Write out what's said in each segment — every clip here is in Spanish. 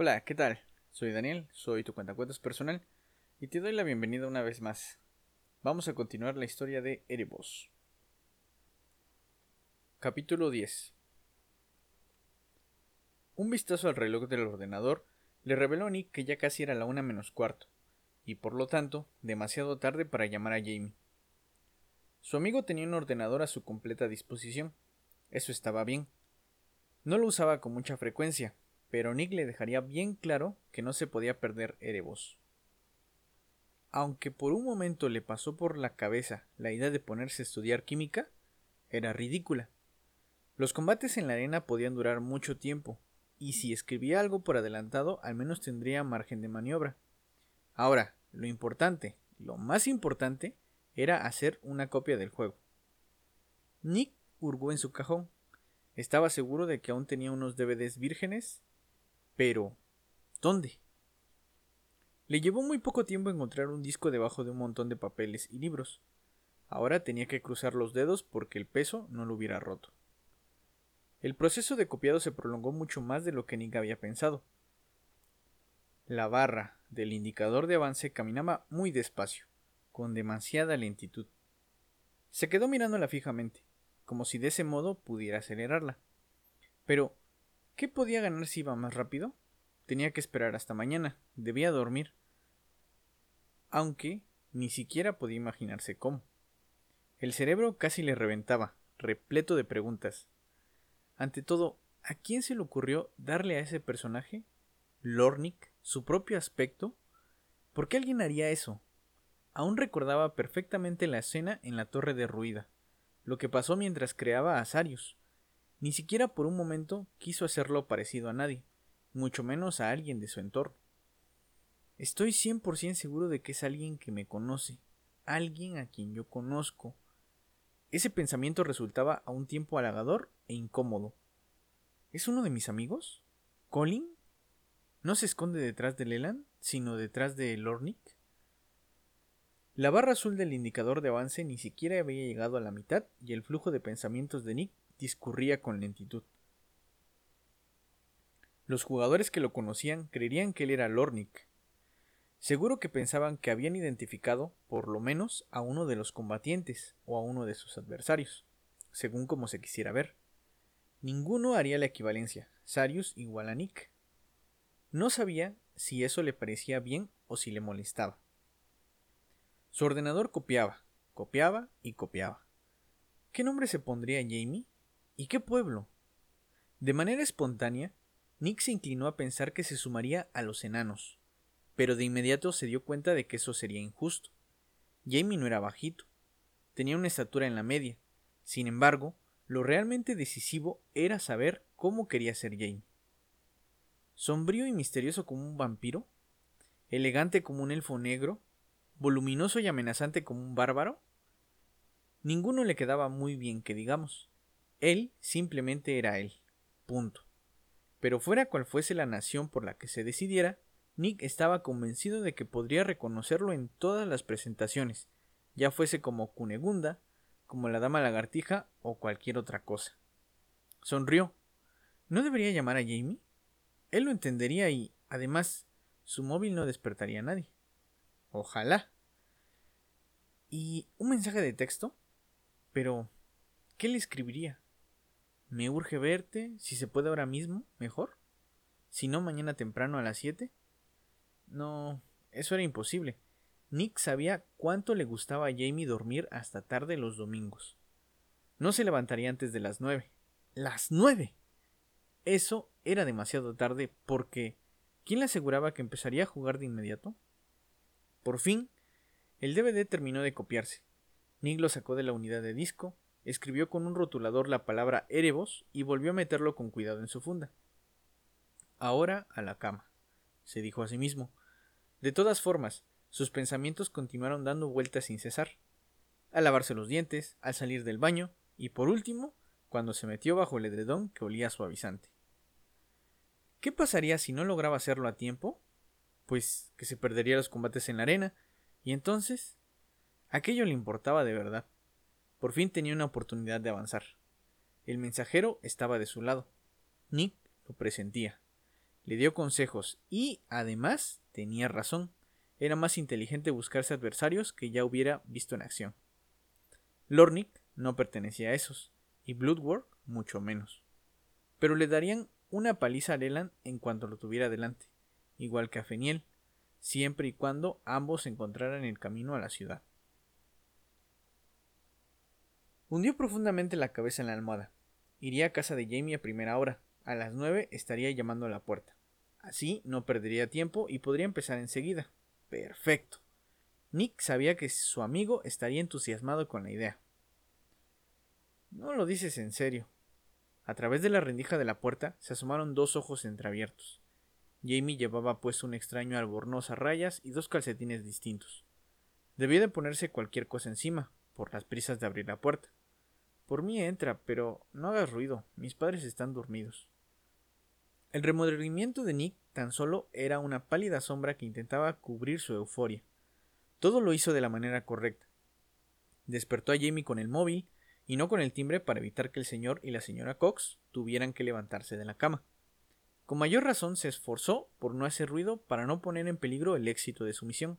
Hola, ¿qué tal? Soy Daniel, soy tu cuentacuentos personal y te doy la bienvenida una vez más. Vamos a continuar la historia de Erebos. Capítulo 10 Un vistazo al reloj del ordenador le reveló a Nick que ya casi era la una menos cuarto, y por lo tanto demasiado tarde para llamar a Jamie. Su amigo tenía un ordenador a su completa disposición. Eso estaba bien. No lo usaba con mucha frecuencia, pero Nick le dejaría bien claro que no se podía perder Erebos. Aunque por un momento le pasó por la cabeza la idea de ponerse a estudiar química, era ridícula. Los combates en la arena podían durar mucho tiempo, y si escribía algo por adelantado al menos tendría margen de maniobra. Ahora, lo importante, lo más importante, era hacer una copia del juego. Nick hurgó en su cajón. Estaba seguro de que aún tenía unos DVDs vírgenes pero, ¿dónde? Le llevó muy poco tiempo encontrar un disco debajo de un montón de papeles y libros. Ahora tenía que cruzar los dedos porque el peso no lo hubiera roto. El proceso de copiado se prolongó mucho más de lo que Nick había pensado. La barra del indicador de avance caminaba muy despacio, con demasiada lentitud. Se quedó mirándola fijamente, como si de ese modo pudiera acelerarla. Pero, ¿Qué podía ganar si iba más rápido? Tenía que esperar hasta mañana, debía dormir. Aunque ni siquiera podía imaginarse cómo. El cerebro casi le reventaba, repleto de preguntas. Ante todo, ¿a quién se le ocurrió darle a ese personaje, Lornik, su propio aspecto? ¿Por qué alguien haría eso? Aún recordaba perfectamente la escena en la torre derruida, lo que pasó mientras creaba a Sarius, ni siquiera por un momento quiso hacerlo parecido a nadie, mucho menos a alguien de su entorno. Estoy 100% seguro de que es alguien que me conoce, alguien a quien yo conozco. Ese pensamiento resultaba a un tiempo halagador e incómodo. ¿Es uno de mis amigos? ¿Colin? ¿No se esconde detrás de Leland, sino detrás de Lornik? La barra azul del indicador de avance ni siquiera había llegado a la mitad y el flujo de pensamientos de Nick discurría con lentitud. Los jugadores que lo conocían creerían que él era Lornik. Seguro que pensaban que habían identificado, por lo menos, a uno de los combatientes o a uno de sus adversarios, según como se quisiera ver. Ninguno haría la equivalencia, Sarius igual a Nick. No sabía si eso le parecía bien o si le molestaba. Su ordenador copiaba, copiaba y copiaba. ¿Qué nombre se pondría Jamie? ¿Y qué pueblo? De manera espontánea, Nick se inclinó a pensar que se sumaría a los enanos, pero de inmediato se dio cuenta de que eso sería injusto. Jamie no era bajito, tenía una estatura en la media. Sin embargo, lo realmente decisivo era saber cómo quería ser Jamie. Sombrío y misterioso como un vampiro, elegante como un elfo negro, voluminoso y amenazante como un bárbaro. Ninguno le quedaba muy bien que digamos. Él simplemente era él. Punto. Pero fuera cual fuese la nación por la que se decidiera, Nick estaba convencido de que podría reconocerlo en todas las presentaciones, ya fuese como Cunegunda, como la Dama Lagartija o cualquier otra cosa. Sonrió. ¿No debería llamar a Jamie? Él lo entendería y, además, su móvil no despertaría a nadie. Ojalá. ¿Y un mensaje de texto? Pero, ¿qué le escribiría? Me urge verte, si se puede ahora mismo, mejor. Si no, mañana temprano a las 7. No, eso era imposible. Nick sabía cuánto le gustaba a Jamie dormir hasta tarde los domingos. No se levantaría antes de las nueve. ¡Las nueve! Eso era demasiado tarde porque ¿quién le aseguraba que empezaría a jugar de inmediato? Por fin, el DVD terminó de copiarse. Nick lo sacó de la unidad de disco, escribió con un rotulador la palabra Erebos y volvió a meterlo con cuidado en su funda. Ahora a la cama, se dijo a sí mismo. De todas formas, sus pensamientos continuaron dando vueltas sin cesar. Al lavarse los dientes, al salir del baño y por último, cuando se metió bajo el edredón que olía suavizante. ¿Qué pasaría si no lograba hacerlo a tiempo? Pues que se perdería los combates en la arena, y entonces aquello le importaba de verdad. Por fin tenía una oportunidad de avanzar. El mensajero estaba de su lado. Nick lo presentía. le dio consejos y, además, tenía razón. Era más inteligente buscarse adversarios que ya hubiera visto en acción. Lornick no pertenecía a esos, y Bloodwork mucho menos. Pero le darían una paliza a Leland en cuanto lo tuviera delante, igual que a Feniel, siempre y cuando ambos encontraran en el camino a la ciudad. Hundió profundamente la cabeza en la almohada. Iría a casa de Jamie a primera hora. A las nueve estaría llamando a la puerta. Así no perdería tiempo y podría empezar enseguida. Perfecto. Nick sabía que su amigo estaría entusiasmado con la idea. No lo dices en serio. A través de la rendija de la puerta se asomaron dos ojos entreabiertos. Jamie llevaba puesto un extraño albornoz a rayas y dos calcetines distintos. Debía de ponerse cualquier cosa encima, por las prisas de abrir la puerta. Por mí entra, pero no hagas ruido, mis padres están dormidos. El remordimiento de Nick tan solo era una pálida sombra que intentaba cubrir su euforia. Todo lo hizo de la manera correcta. Despertó a Jamie con el móvil y no con el timbre para evitar que el señor y la señora Cox tuvieran que levantarse de la cama. Con mayor razón se esforzó por no hacer ruido para no poner en peligro el éxito de su misión.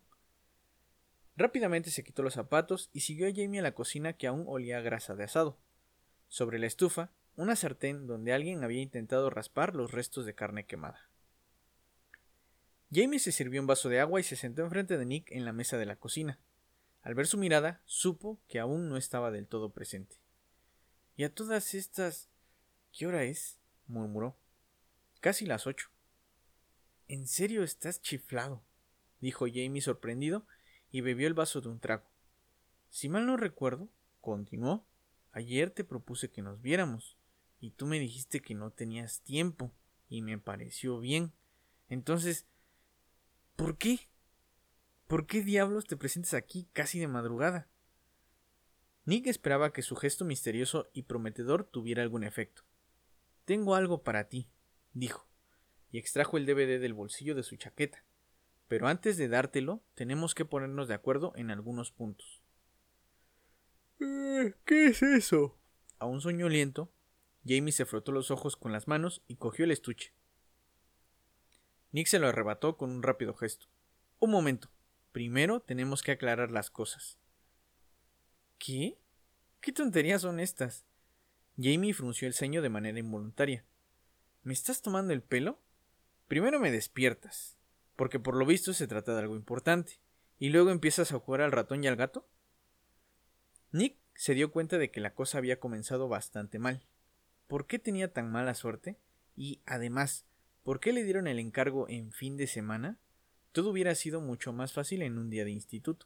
Rápidamente se quitó los zapatos y siguió a Jamie a la cocina que aún olía a grasa de asado. Sobre la estufa, una sartén donde alguien había intentado raspar los restos de carne quemada. Jamie se sirvió un vaso de agua y se sentó enfrente de Nick en la mesa de la cocina. Al ver su mirada, supo que aún no estaba del todo presente. Y a todas estas. ¿Qué hora es? murmuró. Casi las ocho. ¿En serio estás chiflado? dijo Jamie sorprendido y bebió el vaso de un trago. Si mal no recuerdo, continuó, ayer te propuse que nos viéramos, y tú me dijiste que no tenías tiempo, y me pareció bien. Entonces, ¿por qué? ¿Por qué diablos te presentes aquí casi de madrugada? Nick esperaba que su gesto misterioso y prometedor tuviera algún efecto. Tengo algo para ti, dijo, y extrajo el DVD del bolsillo de su chaqueta. Pero antes de dártelo, tenemos que ponernos de acuerdo en algunos puntos. Eh, ¿Qué es eso? A un soñoliento, Jamie se frotó los ojos con las manos y cogió el estuche. Nick se lo arrebató con un rápido gesto. Un momento. Primero tenemos que aclarar las cosas. ¿Qué? ¿Qué tonterías son estas? Jamie frunció el ceño de manera involuntaria. ¿Me estás tomando el pelo? Primero me despiertas porque por lo visto se trata de algo importante, y luego empiezas a jugar al ratón y al gato. Nick se dio cuenta de que la cosa había comenzado bastante mal. ¿Por qué tenía tan mala suerte? Y, además, ¿por qué le dieron el encargo en fin de semana? Todo hubiera sido mucho más fácil en un día de instituto.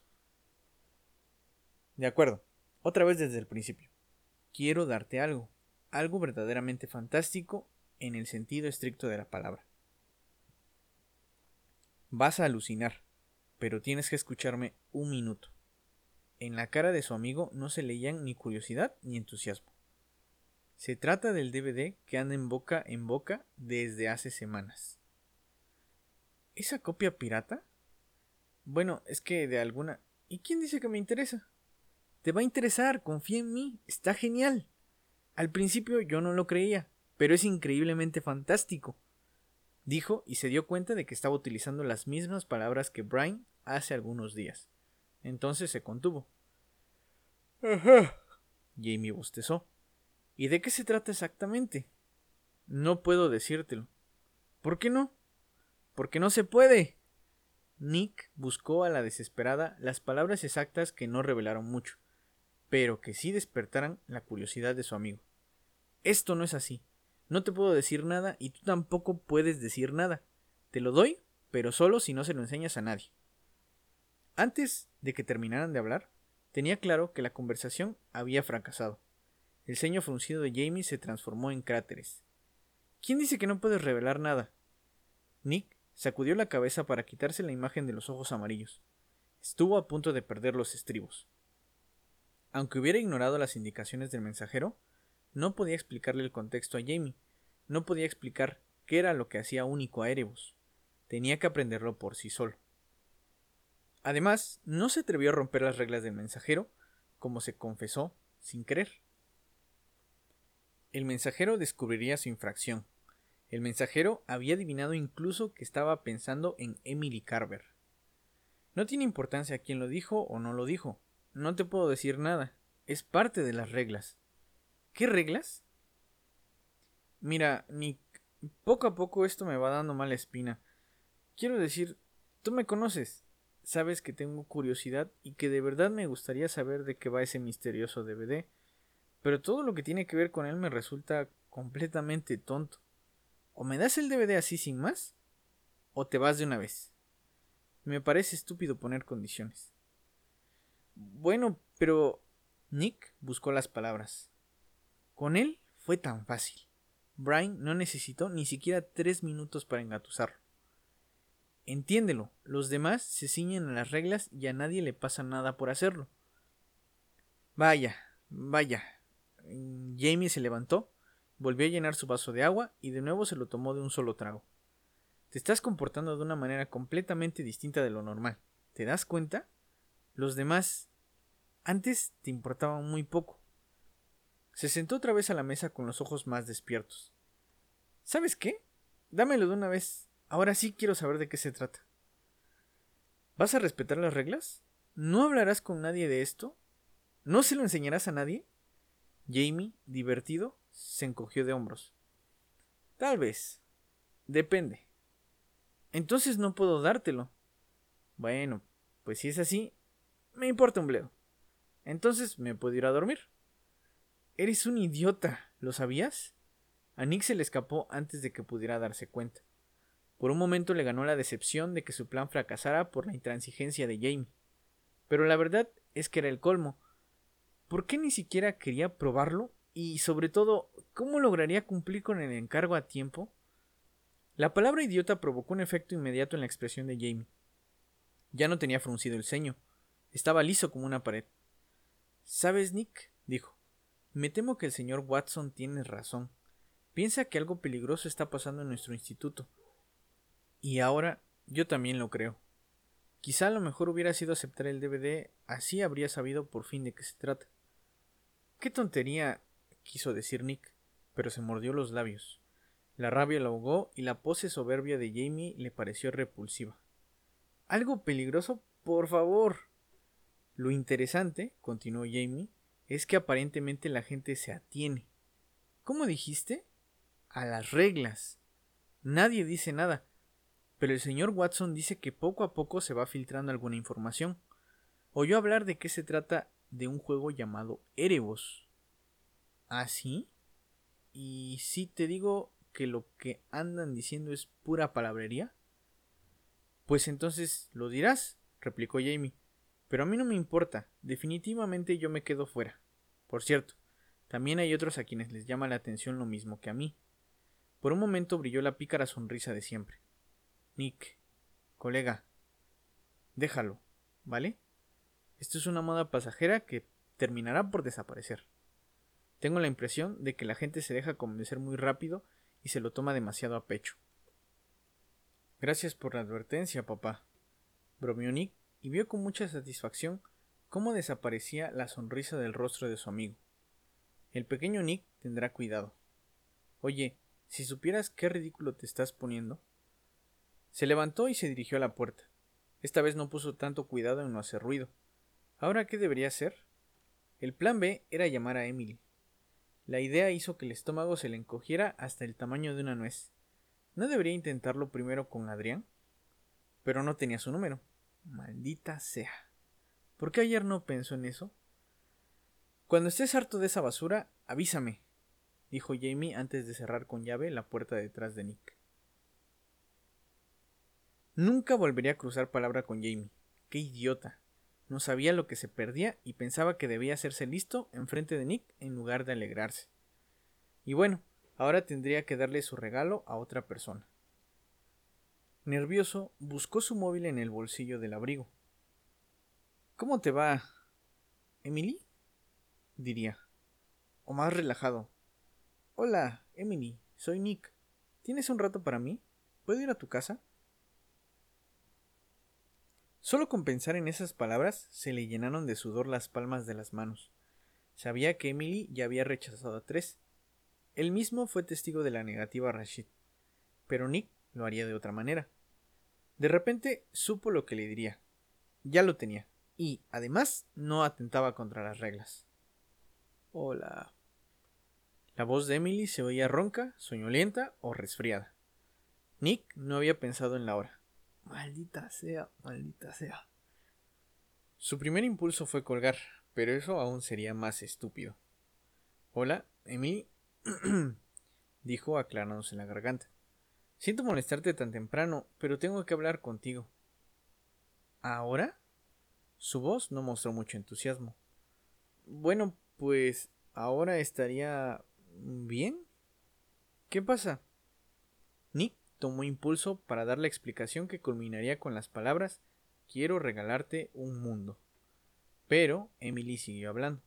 De acuerdo, otra vez desde el principio. Quiero darte algo, algo verdaderamente fantástico en el sentido estricto de la palabra. Vas a alucinar, pero tienes que escucharme un minuto. En la cara de su amigo no se leían ni curiosidad ni entusiasmo. Se trata del DVD que anda en boca en boca desde hace semanas. ¿Esa copia pirata? Bueno, es que de alguna... ¿Y quién dice que me interesa? Te va a interesar, confía en mí, está genial. Al principio yo no lo creía, pero es increíblemente fantástico dijo y se dio cuenta de que estaba utilizando las mismas palabras que Brian hace algunos días. Entonces se contuvo. Ajá. Jamie bostezó. ¿Y de qué se trata exactamente? No puedo decírtelo. ¿Por qué no? Porque no se puede. Nick buscó a la desesperada las palabras exactas que no revelaron mucho, pero que sí despertaran la curiosidad de su amigo. Esto no es así. No te puedo decir nada y tú tampoco puedes decir nada. Te lo doy, pero solo si no se lo enseñas a nadie. Antes de que terminaran de hablar, tenía claro que la conversación había fracasado. El ceño fruncido de Jamie se transformó en cráteres. ¿Quién dice que no puedes revelar nada? Nick sacudió la cabeza para quitarse la imagen de los ojos amarillos. Estuvo a punto de perder los estribos. Aunque hubiera ignorado las indicaciones del mensajero, no podía explicarle el contexto a Jamie, no podía explicar qué era lo que hacía único a Erebus. Tenía que aprenderlo por sí solo. Además, no se atrevió a romper las reglas del mensajero, como se confesó sin querer. El mensajero descubriría su infracción. El mensajero había adivinado incluso que estaba pensando en Emily Carver. No tiene importancia quién lo dijo o no lo dijo. No te puedo decir nada. Es parte de las reglas. ¿Qué reglas? Mira, Nick, poco a poco esto me va dando mala espina. Quiero decir, tú me conoces. Sabes que tengo curiosidad y que de verdad me gustaría saber de qué va ese misterioso DVD. Pero todo lo que tiene que ver con él me resulta completamente tonto. O me das el DVD así sin más, o te vas de una vez. Me parece estúpido poner condiciones. Bueno, pero... Nick buscó las palabras. Con él fue tan fácil. Brian no necesitó ni siquiera tres minutos para engatusarlo. Entiéndelo, los demás se ciñen a las reglas y a nadie le pasa nada por hacerlo. Vaya, vaya. Jamie se levantó, volvió a llenar su vaso de agua y de nuevo se lo tomó de un solo trago. Te estás comportando de una manera completamente distinta de lo normal. ¿Te das cuenta? Los demás antes te importaban muy poco. Se sentó otra vez a la mesa con los ojos más despiertos. ¿Sabes qué? Dámelo de una vez. Ahora sí quiero saber de qué se trata. ¿Vas a respetar las reglas? ¿No hablarás con nadie de esto? ¿No se lo enseñarás a nadie? Jamie, divertido, se encogió de hombros. Tal vez. Depende. Entonces no puedo dártelo. Bueno, pues si es así, me importa un bledo. Entonces me puedo ir a dormir. Eres un idiota, ¿lo sabías? A Nick se le escapó antes de que pudiera darse cuenta. Por un momento le ganó la decepción de que su plan fracasara por la intransigencia de Jamie. Pero la verdad es que era el colmo. ¿Por qué ni siquiera quería probarlo? Y sobre todo, ¿cómo lograría cumplir con el encargo a tiempo? La palabra idiota provocó un efecto inmediato en la expresión de Jamie. Ya no tenía fruncido el ceño. Estaba liso como una pared. ¿Sabes, Nick? dijo. Me temo que el señor Watson tiene razón. Piensa que algo peligroso está pasando en nuestro instituto. Y ahora yo también lo creo. Quizá lo mejor hubiera sido aceptar el DVD, así habría sabido por fin de qué se trata. Qué tontería, quiso decir Nick, pero se mordió los labios. La rabia lo ahogó y la pose soberbia de Jamie le pareció repulsiva. ¿Algo peligroso? Por favor. Lo interesante, continuó Jamie, es que aparentemente la gente se atiene. ¿Cómo dijiste? A las reglas. Nadie dice nada, pero el señor Watson dice que poco a poco se va filtrando alguna información. Oyó hablar de que se trata de un juego llamado Erebos. ¿Ah, sí? Y si te digo que lo que andan diciendo es pura palabrería. Pues entonces lo dirás, replicó Jamie. Pero a mí no me importa, definitivamente yo me quedo fuera. Por cierto, también hay otros a quienes les llama la atención lo mismo que a mí. Por un momento brilló la pícara sonrisa de siempre. Nick, colega, déjalo, ¿vale? Esto es una moda pasajera que terminará por desaparecer. Tengo la impresión de que la gente se deja convencer muy rápido y se lo toma demasiado a pecho. Gracias por la advertencia, papá, bromeó Nick y vio con mucha satisfacción cómo desaparecía la sonrisa del rostro de su amigo. El pequeño Nick tendrá cuidado. Oye, si supieras qué ridículo te estás poniendo. Se levantó y se dirigió a la puerta. Esta vez no puso tanto cuidado en no hacer ruido. ¿Ahora qué debería hacer? El plan B era llamar a Emily. La idea hizo que el estómago se le encogiera hasta el tamaño de una nuez. ¿No debería intentarlo primero con Adrián? Pero no tenía su número. Maldita sea. ¿Por qué ayer no pensó en eso? Cuando estés harto de esa basura, avísame, dijo Jamie antes de cerrar con llave la puerta detrás de Nick. Nunca volvería a cruzar palabra con Jamie. Qué idiota. No sabía lo que se perdía y pensaba que debía hacerse listo enfrente de Nick en lugar de alegrarse. Y bueno, ahora tendría que darle su regalo a otra persona. Nervioso, buscó su móvil en el bolsillo del abrigo. ¿Cómo te va? ¿Emily? diría. O más relajado. Hola, Emily, soy Nick. ¿Tienes un rato para mí? ¿Puedo ir a tu casa? Solo con pensar en esas palabras se le llenaron de sudor las palmas de las manos. Sabía que Emily ya había rechazado a tres. Él mismo fue testigo de la negativa a Rashid. pero Nick lo haría de otra manera. De repente supo lo que le diría. Ya lo tenía, y, además, no atentaba contra las reglas. Hola. La voz de Emily se oía ronca, soñolienta o resfriada. Nick no había pensado en la hora. Maldita sea, maldita sea. Su primer impulso fue colgar, pero eso aún sería más estúpido. Hola, Emily, dijo aclarándose la garganta. Siento molestarte tan temprano, pero tengo que hablar contigo. ¿Ahora? Su voz no mostró mucho entusiasmo. Bueno, pues ahora estaría bien. ¿Qué pasa? Nick tomó impulso para dar la explicación que culminaría con las palabras Quiero regalarte un mundo. Pero Emily siguió hablando.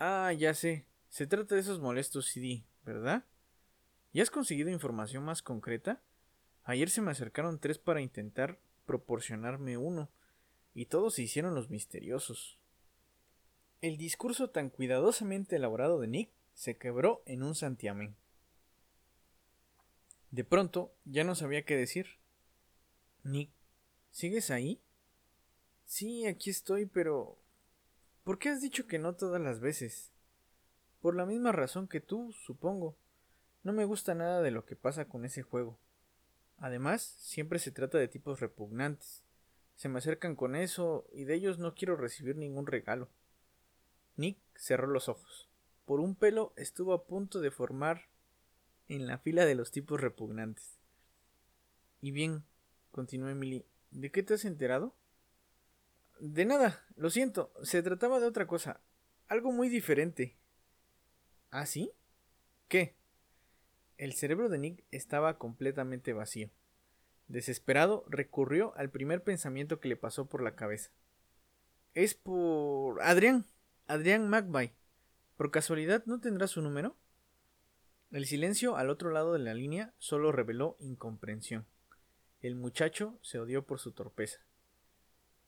Ah, ya sé. Se trata de esos molestos CD, ¿verdad? ¿Ya has conseguido información más concreta? Ayer se me acercaron tres para intentar proporcionarme uno, y todos se hicieron los misteriosos. El discurso tan cuidadosamente elaborado de Nick se quebró en un santiamén. De pronto ya no sabía qué decir. Nick, ¿sigues ahí? Sí, aquí estoy, pero... ¿Por qué has dicho que no todas las veces? Por la misma razón que tú, supongo. No me gusta nada de lo que pasa con ese juego. Además, siempre se trata de tipos repugnantes. Se me acercan con eso y de ellos no quiero recibir ningún regalo. Nick cerró los ojos. Por un pelo estuvo a punto de formar en la fila de los tipos repugnantes. Y bien, continuó Emily, ¿de qué te has enterado? De nada, lo siento, se trataba de otra cosa, algo muy diferente. ¿Ah, sí? ¿Qué? El cerebro de Nick estaba completamente vacío. Desesperado, recurrió al primer pensamiento que le pasó por la cabeza. Es por... Adrián. Adrián McBay. ¿Por casualidad no tendrá su número? El silencio al otro lado de la línea solo reveló incomprensión. El muchacho se odió por su torpeza.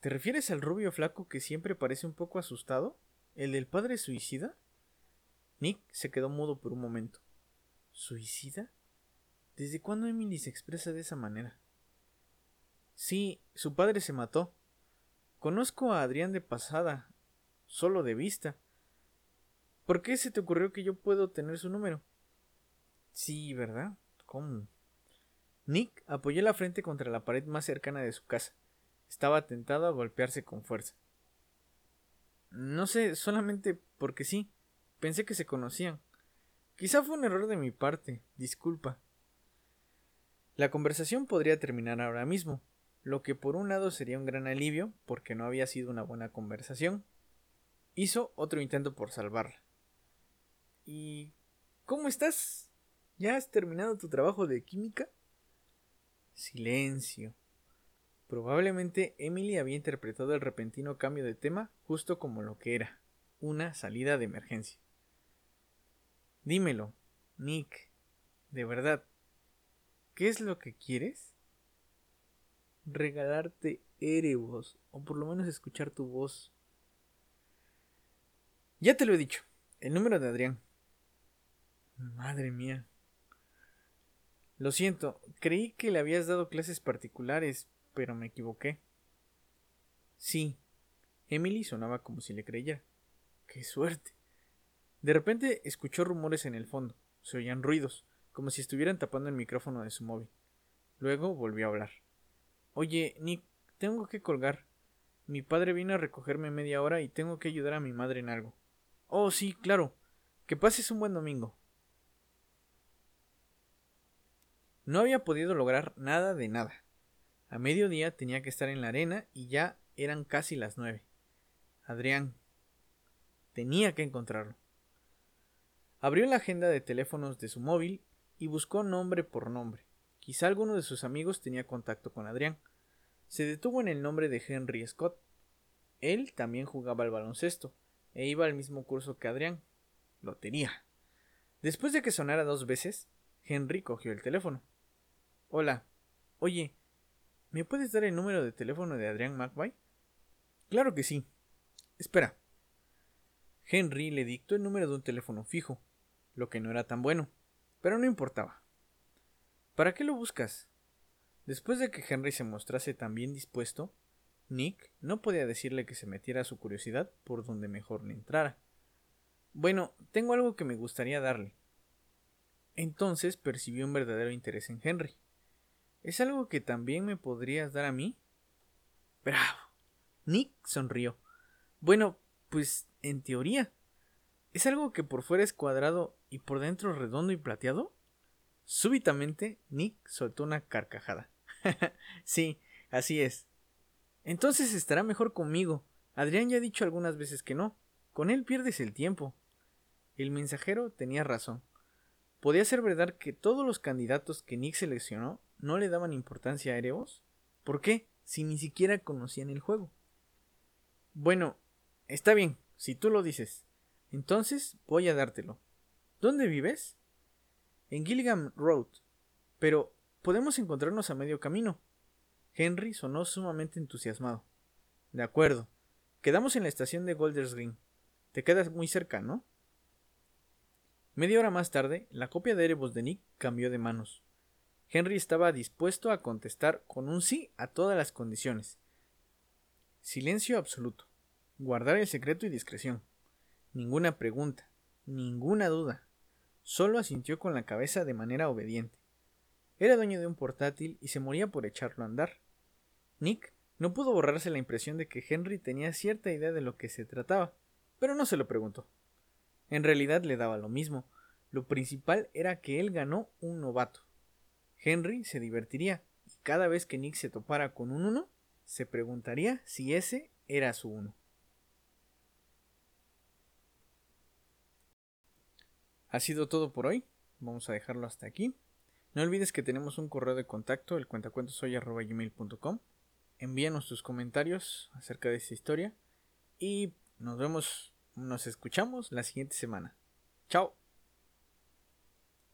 ¿Te refieres al rubio flaco que siempre parece un poco asustado? ¿El del padre suicida? Nick se quedó mudo por un momento. ¿Suicida? ¿Desde cuándo Emily se expresa de esa manera? Sí, su padre se mató. Conozco a Adrián de pasada, solo de vista. ¿Por qué se te ocurrió que yo puedo tener su número? Sí, ¿verdad? ¿Cómo? Nick apoyó la frente contra la pared más cercana de su casa. Estaba tentado a golpearse con fuerza. No sé, solamente porque sí. Pensé que se conocían. Quizá fue un error de mi parte. Disculpa. La conversación podría terminar ahora mismo, lo que por un lado sería un gran alivio, porque no había sido una buena conversación. Hizo otro intento por salvarla. ¿Y cómo estás? ¿Ya has terminado tu trabajo de química? Silencio. Probablemente Emily había interpretado el repentino cambio de tema justo como lo que era, una salida de emergencia. Dímelo, Nick, de verdad, ¿qué es lo que quieres? Regalarte Erebos, o por lo menos escuchar tu voz. Ya te lo he dicho, el número de Adrián. Madre mía. Lo siento, creí que le habías dado clases particulares, pero me equivoqué. Sí. Emily sonaba como si le creyera. ¡Qué suerte! De repente escuchó rumores en el fondo. Se oían ruidos, como si estuvieran tapando el micrófono de su móvil. Luego volvió a hablar. Oye, Nick, tengo que colgar. Mi padre vino a recogerme media hora y tengo que ayudar a mi madre en algo. Oh, sí, claro. Que pases un buen domingo. No había podido lograr nada de nada. A mediodía tenía que estar en la arena y ya eran casi las nueve. Adrián. Tenía que encontrarlo. Abrió la agenda de teléfonos de su móvil y buscó nombre por nombre. Quizá alguno de sus amigos tenía contacto con Adrián. Se detuvo en el nombre de Henry Scott. Él también jugaba al baloncesto e iba al mismo curso que Adrián. Lotería. Después de que sonara dos veces, Henry cogió el teléfono. Hola. Oye, ¿Me puedes dar el número de teléfono de Adrián McVay? Claro que sí. Espera. Henry le dictó el número de un teléfono fijo, lo que no era tan bueno, pero no importaba. ¿Para qué lo buscas? Después de que Henry se mostrase tan bien dispuesto, Nick no podía decirle que se metiera su curiosidad por donde mejor le entrara. Bueno, tengo algo que me gustaría darle. Entonces percibió un verdadero interés en Henry. ¿Es algo que también me podrías dar a mí? Bravo. Nick sonrió. Bueno, pues en teoría. ¿Es algo que por fuera es cuadrado y por dentro redondo y plateado? Súbitamente, Nick soltó una carcajada. sí, así es. Entonces estará mejor conmigo. Adrián ya ha dicho algunas veces que no. Con él pierdes el tiempo. El mensajero tenía razón. ¿Podía ser verdad que todos los candidatos que Nick seleccionó no le daban importancia a Erebos? ¿Por qué? Si ni siquiera conocían el juego. Bueno, está bien, si tú lo dices. Entonces voy a dártelo. ¿Dónde vives? En Gilligan Road. Pero podemos encontrarnos a medio camino. Henry sonó sumamente entusiasmado. De acuerdo. Quedamos en la estación de Golders Green. Te quedas muy cerca, ¿no? Media hora más tarde, la copia de Erebos de Nick cambió de manos. Henry estaba dispuesto a contestar con un sí a todas las condiciones. Silencio absoluto. Guardar el secreto y discreción. Ninguna pregunta, ninguna duda. Solo asintió con la cabeza de manera obediente. Era dueño de un portátil y se moría por echarlo a andar. Nick no pudo borrarse la impresión de que Henry tenía cierta idea de lo que se trataba, pero no se lo preguntó. En realidad le daba lo mismo. Lo principal era que él ganó un novato. Henry se divertiría, y cada vez que Nick se topara con un uno, se preguntaría si ese era su uno. Ha sido todo por hoy. Vamos a dejarlo hasta aquí. No olvides que tenemos un correo de contacto, el cuentacuentosoy.gmail.com envíanos tus comentarios acerca de esta historia y nos vemos, nos escuchamos la siguiente semana. Chao.